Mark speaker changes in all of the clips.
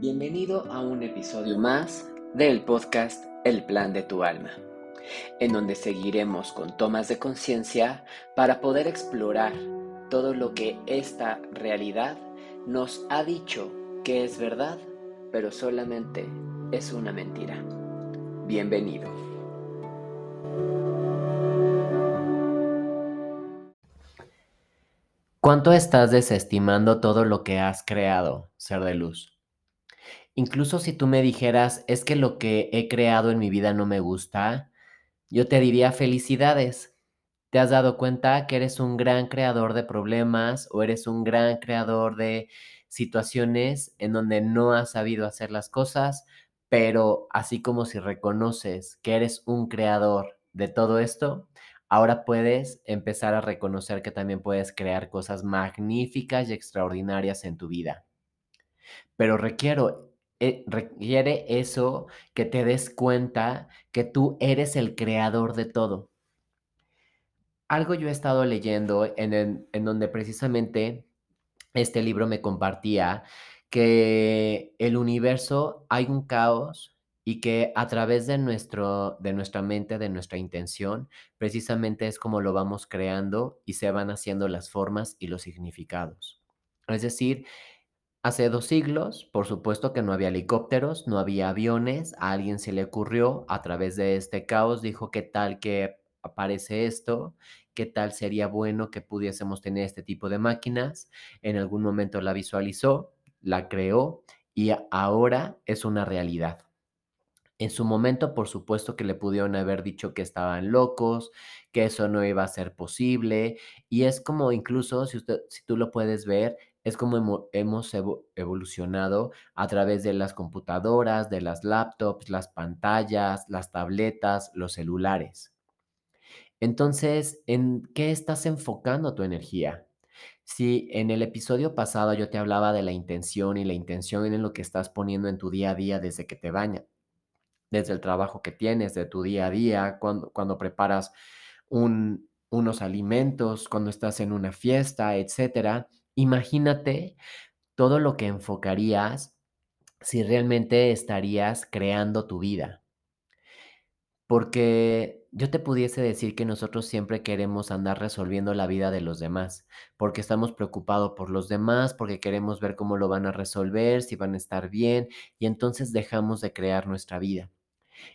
Speaker 1: Bienvenido a un episodio más del podcast El Plan de tu Alma, en donde seguiremos con tomas de conciencia para poder explorar todo lo que esta realidad nos ha dicho que es verdad, pero solamente es una mentira. Bienvenido. ¿Cuánto estás desestimando todo lo que has creado, ser de luz? Incluso si tú me dijeras, es que lo que he creado en mi vida no me gusta, yo te diría felicidades. ¿Te has dado cuenta que eres un gran creador de problemas o eres un gran creador de situaciones en donde no has sabido hacer las cosas? Pero así como si reconoces que eres un creador de todo esto, ahora puedes empezar a reconocer que también puedes crear cosas magníficas y extraordinarias en tu vida. Pero requiero eh, requiere eso que te des cuenta que tú eres el creador de todo. Algo yo he estado leyendo en, en donde precisamente este libro me compartía que el universo hay un caos y que a través de, nuestro, de nuestra mente, de nuestra intención, precisamente es como lo vamos creando y se van haciendo las formas y los significados. Es decir, Hace dos siglos, por supuesto que no había helicópteros, no había aviones, a alguien se le ocurrió a través de este caos, dijo, ¿qué tal que aparece esto? ¿Qué tal sería bueno que pudiésemos tener este tipo de máquinas? En algún momento la visualizó, la creó y ahora es una realidad. En su momento, por supuesto que le pudieron haber dicho que estaban locos, que eso no iba a ser posible, y es como incluso, si, usted, si tú lo puedes ver, es como hemos evolucionado a través de las computadoras, de las laptops, las pantallas, las tabletas, los celulares. Entonces, ¿en qué estás enfocando tu energía? Si en el episodio pasado yo te hablaba de la intención y la intención en lo que estás poniendo en tu día a día desde que te bañas, desde el trabajo que tienes, de tu día a día, cuando, cuando preparas unos alimentos, cuando estás en una fiesta, etcétera, Imagínate todo lo que enfocarías si realmente estarías creando tu vida. Porque yo te pudiese decir que nosotros siempre queremos andar resolviendo la vida de los demás, porque estamos preocupados por los demás, porque queremos ver cómo lo van a resolver, si van a estar bien, y entonces dejamos de crear nuestra vida.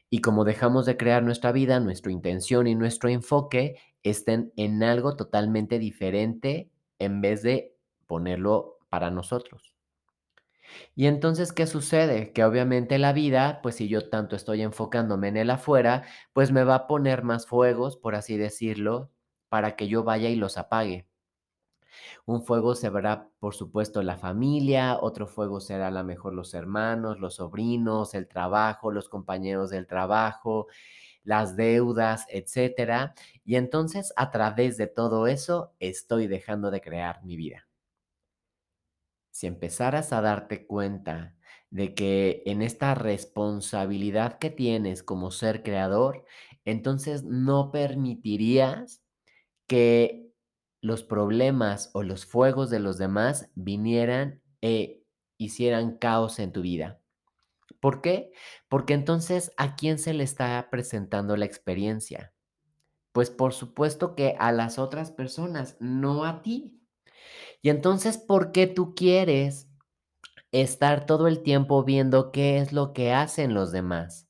Speaker 1: Y como dejamos de crear nuestra vida, nuestra intención y nuestro enfoque estén en algo totalmente diferente en vez de ponerlo para nosotros. Y entonces, ¿qué sucede? Que obviamente la vida, pues si yo tanto estoy enfocándome en el afuera, pues me va a poner más fuegos, por así decirlo, para que yo vaya y los apague. Un fuego se verá, por supuesto, la familia, otro fuego será a lo mejor los hermanos, los sobrinos, el trabajo, los compañeros del trabajo, las deudas, etcétera. Y entonces, a través de todo eso, estoy dejando de crear mi vida si empezaras a darte cuenta de que en esta responsabilidad que tienes como ser creador, entonces no permitirías que los problemas o los fuegos de los demás vinieran e hicieran caos en tu vida. ¿Por qué? Porque entonces, ¿a quién se le está presentando la experiencia? Pues por supuesto que a las otras personas, no a ti. Y entonces, ¿por qué tú quieres estar todo el tiempo viendo qué es lo que hacen los demás?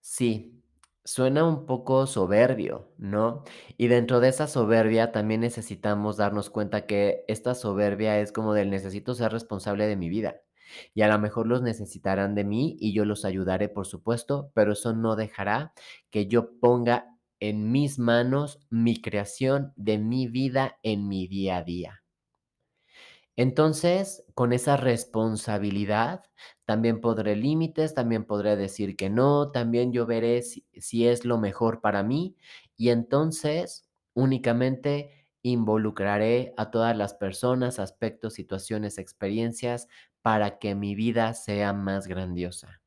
Speaker 1: Sí, suena un poco soberbio, ¿no? Y dentro de esa soberbia también necesitamos darnos cuenta que esta soberbia es como del necesito ser responsable de mi vida. Y a lo mejor los necesitarán de mí y yo los ayudaré, por supuesto, pero eso no dejará que yo ponga en mis manos mi creación de mi vida en mi día a día. Entonces, con esa responsabilidad, también podré límites, también podré decir que no, también yo veré si, si, es lo mejor para mí y entonces únicamente involucraré a todas las personas, aspectos, situaciones, experiencias para que mi vida sea más grandiosa.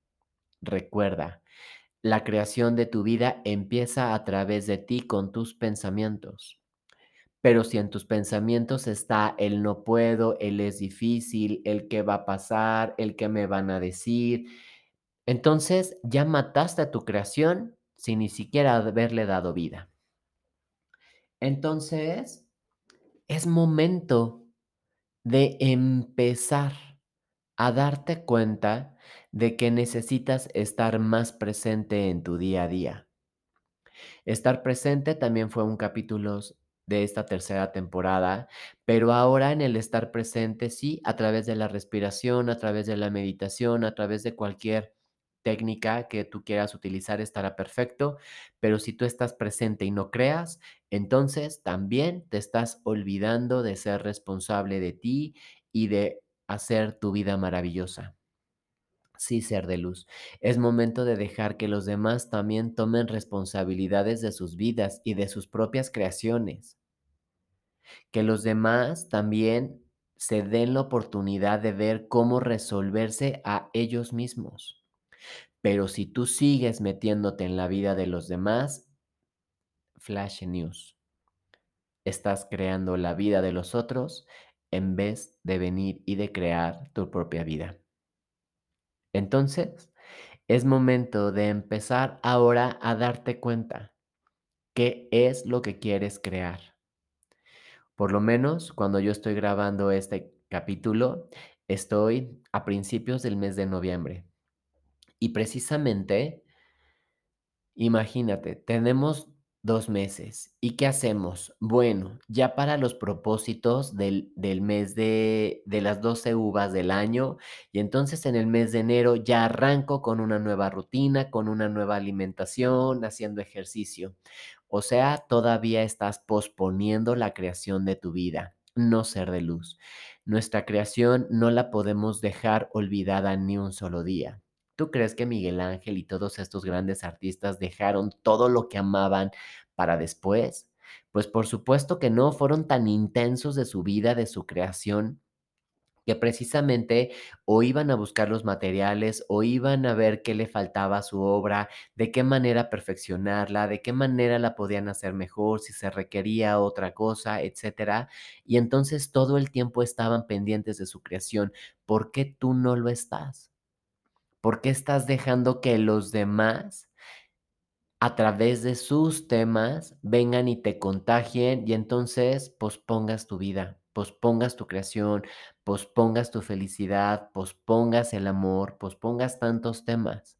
Speaker 1: Recuerda, la creación de tu vida empieza a través de ti con tus pensamientos. Pero si en tus pensamientos está el no puedo, el es difícil, el qué va a pasar, el qué me van a decir, entonces ya mataste a tu creación sin ni siquiera haberle dado vida. Entonces, es momento de empezar a darte cuenta de que necesitas estar más presente en tu día a día. Estar presente también fue un capítulo de esta tercera temporada, pero ahora en el estar presente, sí, a través de la respiración, a través de la meditación, a través de cualquier técnica que tú quieras utilizar estará perfecto, pero si tú estás presente y no creas, entonces también te estás olvidando de ser responsable de ti y de hacer tu vida maravillosa. Sí, ser de luz. Es momento de dejar que los demás también tomen responsabilidades de sus vidas y de sus propias creaciones. Que los demás también se den la oportunidad de ver cómo resolverse a ellos mismos. Pero si tú sigues metiéndote en la vida de los demás, flash news. Estás creando la vida de los otros en vez de venir y de crear tu propia vida. Entonces, es momento de empezar ahora a darte cuenta qué es lo que quieres crear. Por lo menos cuando yo estoy grabando este capítulo, estoy a principios del mes de noviembre. Y precisamente, imagínate, tenemos dos meses. ¿Y qué hacemos? Bueno, ya para los propósitos del, del mes de, de las 12 uvas del año, y entonces en el mes de enero ya arranco con una nueva rutina, con una nueva alimentación, haciendo ejercicio. O sea, todavía estás posponiendo la creación de tu vida, no ser de luz. Nuestra creación no la podemos dejar olvidada ni un solo día. ¿Tú crees que Miguel Ángel y todos estos grandes artistas dejaron todo lo que amaban para después? Pues por supuesto que no, fueron tan intensos de su vida, de su creación, que precisamente o iban a buscar los materiales o iban a ver qué le faltaba a su obra, de qué manera perfeccionarla, de qué manera la podían hacer mejor, si se requería otra cosa, etcétera. Y entonces todo el tiempo estaban pendientes de su creación. ¿Por qué tú no lo estás? ¿Por qué estás dejando que los demás, a través de sus temas, vengan y te contagien y entonces pospongas tu vida, pospongas tu creación, pospongas tu felicidad, pospongas el amor, pospongas tantos temas?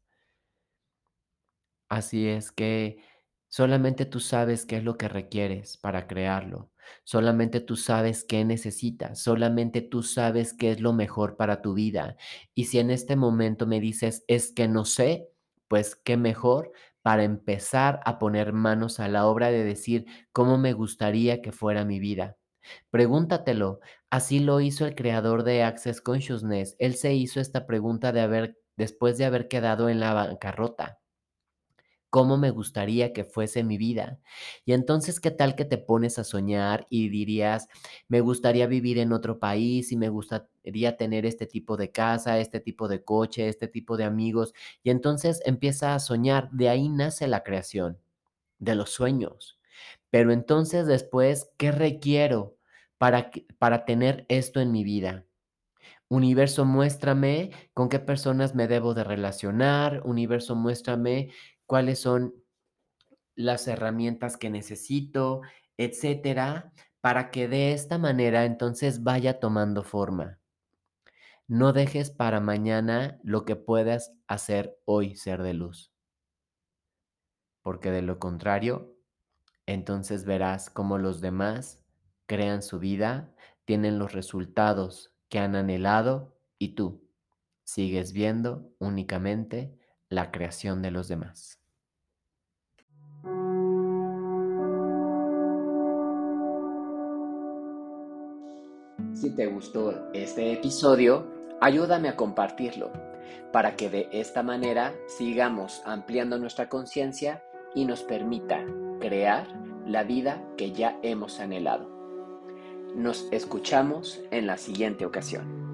Speaker 1: Así es que solamente tú sabes qué es lo que requieres para crearlo. Solamente tú sabes qué necesitas, solamente tú sabes qué es lo mejor para tu vida. Y si en este momento me dices, es que no sé, pues qué mejor para empezar a poner manos a la obra de decir cómo me gustaría que fuera mi vida. Pregúntatelo. Así lo hizo el creador de Access Consciousness. Él se hizo esta pregunta de haber, después de haber quedado en la bancarrota cómo me gustaría que fuese mi vida. Y entonces, ¿qué tal que te pones a soñar y dirías, me gustaría vivir en otro país y me gustaría tener este tipo de casa, este tipo de coche, este tipo de amigos? Y entonces empieza a soñar, de ahí nace la creación, de los sueños. Pero entonces después, ¿qué requiero para, para tener esto en mi vida? Universo, muéstrame con qué personas me debo de relacionar. Universo, muéstrame cuáles son las herramientas que necesito, etcétera, para que de esta manera entonces vaya tomando forma. No dejes para mañana lo que puedas hacer hoy, ser de luz. Porque de lo contrario, entonces verás cómo los demás crean su vida, tienen los resultados que han anhelado y tú sigues viendo únicamente la creación de los demás. Si te gustó este episodio, ayúdame a compartirlo para que de esta manera sigamos ampliando nuestra conciencia y nos permita crear la vida que ya hemos anhelado. Nos escuchamos en la siguiente ocasión.